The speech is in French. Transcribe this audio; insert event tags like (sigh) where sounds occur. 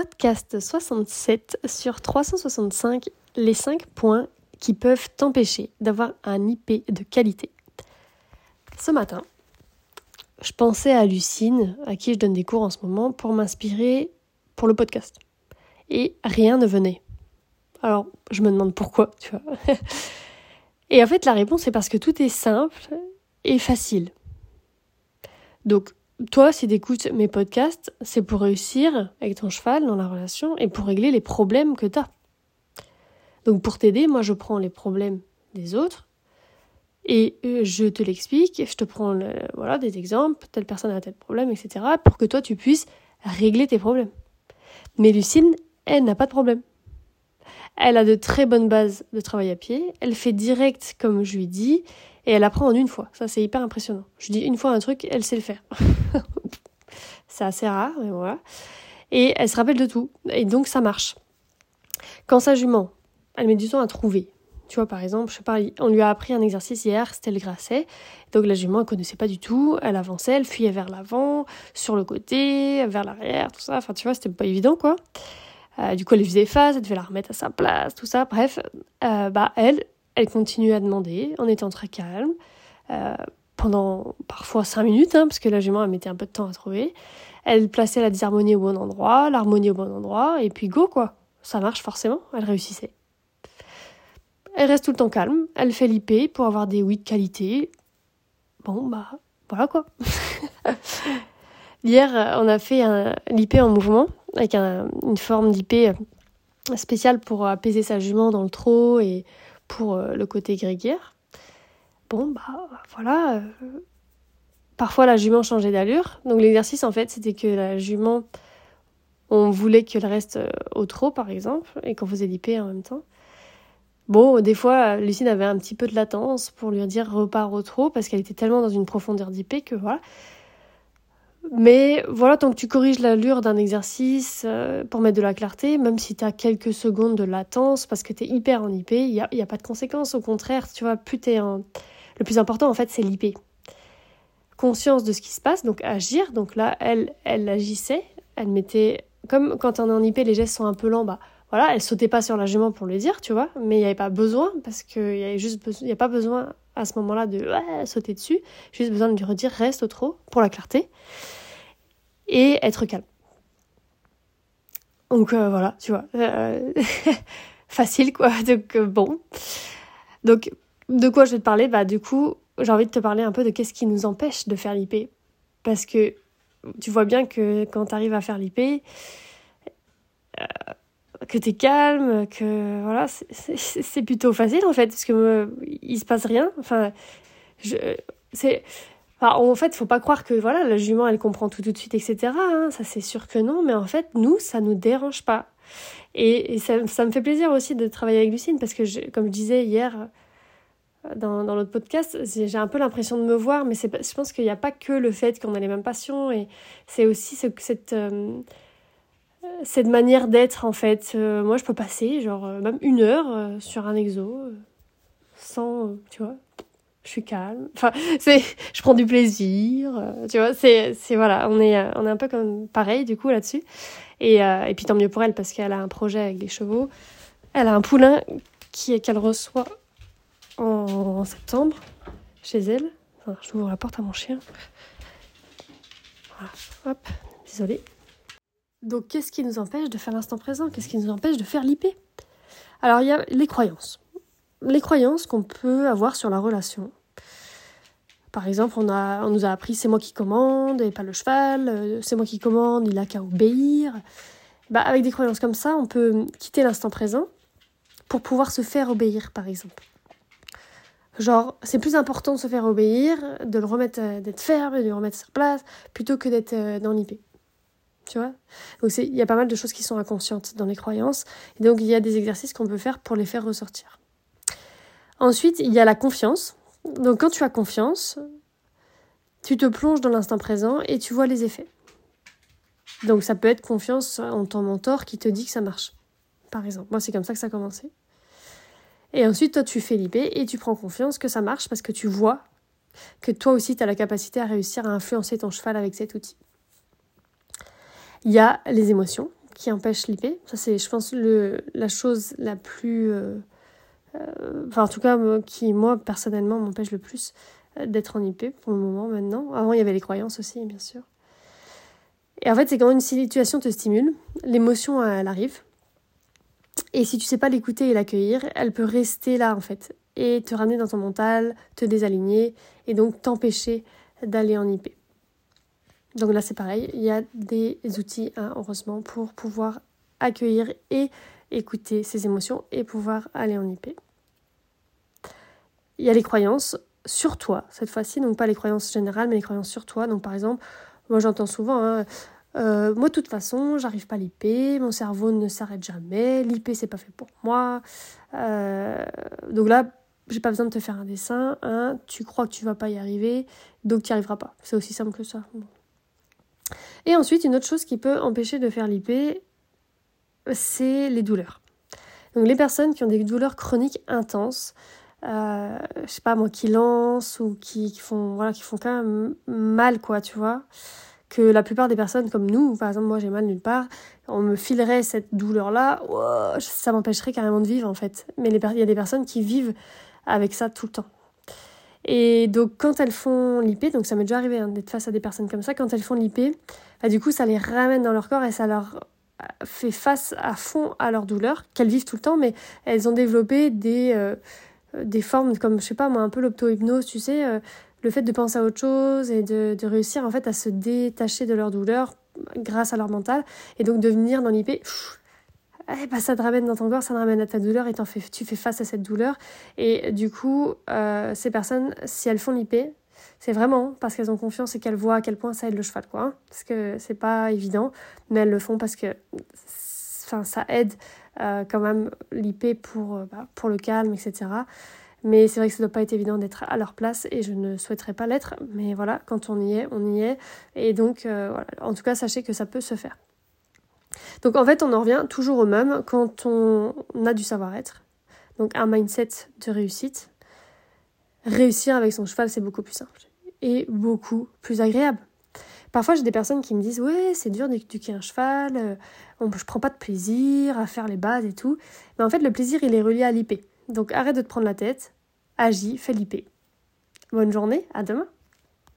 podcast 67 sur 365, les 5 points qui peuvent t'empêcher d'avoir un IP de qualité. Ce matin, je pensais à Lucine, à qui je donne des cours en ce moment, pour m'inspirer pour le podcast. Et rien ne venait. Alors, je me demande pourquoi, tu vois. (laughs) Et en fait, la réponse est parce que tout est simple et facile. Donc, toi, si tu écoutes mes podcasts, c'est pour réussir avec ton cheval dans la relation et pour régler les problèmes que tu as. Donc, pour t'aider, moi, je prends les problèmes des autres et euh, je te l'explique, je te prends voilà, des exemples, telle personne a tel problème, etc., pour que toi, tu puisses régler tes problèmes. Mais Lucine, elle n'a pas de problème. Elle a de très bonnes bases de travail à pied. Elle fait direct comme je lui dis et elle apprend en une fois. Ça, c'est hyper impressionnant. Je dis une fois un truc, elle sait le faire. (laughs) c'est assez rare, mais voilà. Et elle se rappelle de tout. Et donc, ça marche. Quand sa jument, elle met du temps à trouver. Tu vois, par exemple, je sais pas, on lui a appris un exercice hier, c'était le grasset. Donc la jument, elle connaissait pas du tout. Elle avançait, elle fuyait vers l'avant, sur le côté, vers l'arrière, tout ça. Enfin, tu vois, c'était pas évident, quoi. Euh, du coup, elle faisait face, elle devait la remettre à sa place, tout ça. Bref, euh, bah, elle, elle continuait à demander en étant très calme. Euh, pendant parfois cinq minutes, hein, parce que la jument, mettait un peu de temps à trouver. Elle plaçait la disharmonie au bon endroit, l'harmonie au bon endroit, et puis go, quoi. Ça marche forcément, elle réussissait. Elle reste tout le temps calme, elle fait l'IP pour avoir des oui de qualité. Bon, bah, voilà quoi. (laughs) Hier, on a fait l'IP en mouvement, avec une forme d'IP spéciale pour apaiser sa jument dans le trot et pour euh, le côté grégaire. Bon, bah voilà. Euh, parfois, la jument changeait d'allure. Donc, l'exercice, en fait, c'était que la jument, on voulait qu'elle reste euh, au trot, par exemple, et qu'on faisait l'IP en même temps. Bon, des fois, Lucine avait un petit peu de latence pour lui dire repars au trot, parce qu'elle était tellement dans une profondeur d'IP que voilà. Mais voilà, tant que tu corriges l'allure d'un exercice euh, pour mettre de la clarté, même si tu as quelques secondes de latence parce que tu es hyper en IP, il n'y a, y a, pas de conséquences. Au contraire, tu vois, plus tu en... Le plus important, en fait, c'est l'IP. Conscience de ce qui se passe, donc agir. Donc là, elle, elle agissait, elle mettait... Comme quand on est en IP, les gestes sont un peu lents, bah voilà, elle sautait pas sur la jument pour le dire, tu vois, mais il n'y avait pas besoin, parce qu'il n'y a, juste a pas besoin à ce moment-là de sauter dessus, juste besoin de lui redire reste au trot pour la clarté et être calme. Donc euh, voilà, tu vois, euh, (laughs) facile quoi. (laughs) Donc euh, bon, donc de quoi je vais te parler? Bah du coup, j'ai envie de te parler un peu de qu'est-ce qui nous empêche de faire l'IP, parce que tu vois bien que quand tu arrives à faire l'IP, que tu es calme, que voilà, c'est plutôt facile en fait, parce que il se passe rien. Enfin, je, c'est en fait, faut pas croire que voilà, la jument, elle comprend tout tout de suite, etc. Hein. ça, c'est sûr que non. Mais en fait, nous, ça nous dérange pas. Et, ça, ça, me fait plaisir aussi de travailler avec Lucine parce que, comme je disais hier euh, dans, dans l'autre podcast, j'ai un peu l'impression de me voir, mais je pense qu'il n'y a pas que le fait qu'on a les mêmes passions, et c'est aussi ce, cette, euh, cette manière d'être, en fait. Euh, moi, je peux passer, genre, même une heure sur un exo, sans, tu vois, je suis calme. Enfin, (laughs) c'est, je prends du plaisir. Euh, tu vois, c'est, c'est voilà, on est, euh, on est un peu comme pareil du coup là-dessus. Et, euh, et puis tant mieux pour elle parce qu'elle a un projet avec des chevaux. Elle a un poulain qui qu'elle reçoit en, septembre chez elle. Je ouvre la porte à mon chien. Voilà, hop, désolée. Donc, qu'est-ce qui nous empêche de faire l'instant présent? Qu'est-ce qui nous empêche de faire l'IP Alors, il y a les croyances. Les croyances qu'on peut avoir sur la relation. Par exemple, on, a, on nous a appris c'est moi qui commande et pas le cheval, euh, c'est moi qui commande, il a qu'à obéir. Bah, avec des croyances comme ça, on peut quitter l'instant présent pour pouvoir se faire obéir, par exemple. Genre, c'est plus important de se faire obéir, de le remettre, euh, d'être ferme, de le remettre sur place, plutôt que d'être euh, dans l'IP. Tu vois Donc, il y a pas mal de choses qui sont inconscientes dans les croyances. Et donc, il y a des exercices qu'on peut faire pour les faire ressortir. Ensuite, il y a la confiance. Donc quand tu as confiance, tu te plonges dans l'instant présent et tu vois les effets. Donc ça peut être confiance en ton mentor qui te dit que ça marche. Par exemple, moi c'est comme ça que ça a commencé. Et ensuite, toi, tu fais l'IP et tu prends confiance que ça marche parce que tu vois que toi aussi, tu as la capacité à réussir à influencer ton cheval avec cet outil. Il y a les émotions qui empêchent l'IP. Ça, c'est, je pense, le, la chose la plus. Euh, euh, enfin, en tout cas, qui, moi, personnellement, m'empêche le plus d'être en IP pour le moment maintenant. Avant, il y avait les croyances aussi, bien sûr. Et en fait, c'est quand une situation te stimule, l'émotion, elle arrive. Et si tu sais pas l'écouter et l'accueillir, elle peut rester là, en fait, et te ramener dans ton mental, te désaligner, et donc t'empêcher d'aller en IP. Donc là, c'est pareil, il y a des outils, hein, heureusement, pour pouvoir accueillir et écouter ses émotions et pouvoir aller en IP. Il y a les croyances sur toi, cette fois-ci, donc pas les croyances générales, mais les croyances sur toi. Donc par exemple, moi j'entends souvent, hein, euh, moi de toute façon, j'arrive pas à l'IP, mon cerveau ne s'arrête jamais, l'IP c'est pas fait pour moi. Euh, donc là, j'ai pas besoin de te faire un dessin, hein, tu crois que tu vas pas y arriver, donc tu n'y arriveras pas. C'est aussi simple que ça. Et ensuite, une autre chose qui peut empêcher de faire l'IP, c'est les douleurs. Donc les personnes qui ont des douleurs chroniques intenses, euh, je sais pas moi, qui lancent ou qui, font, voilà, qui font quand même mal, quoi, tu vois. Que la plupart des personnes comme nous, par exemple, moi j'ai mal nulle part, on me filerait cette douleur-là, ça m'empêcherait carrément de vivre en fait. Mais il y a des personnes qui vivent avec ça tout le temps. Et donc quand elles font l'IP, donc ça m'est déjà arrivé hein, d'être face à des personnes comme ça, quand elles font l'IP, bah, du coup ça les ramène dans leur corps et ça leur fait face à fond à leur douleur, qu'elles vivent tout le temps, mais elles ont développé des, euh, des formes comme, je sais pas moi, un peu l'opto-hypnose, tu sais, euh, le fait de penser à autre chose et de, de, réussir en fait à se détacher de leur douleur grâce à leur mental, et donc de venir dans l'IP, eh ben, ça te ramène dans ton corps, ça te ramène à ta douleur et fais, tu fais face à cette douleur. Et du coup, euh, ces personnes, si elles font l'IP, c'est vraiment parce qu'elles ont confiance et qu'elles voient à quel point ça aide le cheval, quoi. Hein. parce que c'est pas évident, mais elles le font parce que ça aide euh, quand même l'IP pour, euh, bah, pour le calme, etc. Mais c'est vrai que ça ne doit pas être évident d'être à leur place et je ne souhaiterais pas l'être. Mais voilà, quand on y est, on y est. Et donc, voilà. en tout cas, sachez que ça peut se faire. Donc en fait, on en revient toujours au même quand on a du savoir-être. Donc un mindset de réussite. Réussir avec son cheval, c'est beaucoup plus simple et beaucoup plus agréable. Parfois, j'ai des personnes qui me disent Ouais, c'est dur d'éduquer un cheval, euh, on, je prends pas de plaisir à faire les bases et tout. Mais en fait, le plaisir, il est relié à l'IP. Donc arrête de te prendre la tête, agis, fais l'IP. Bonne journée, à demain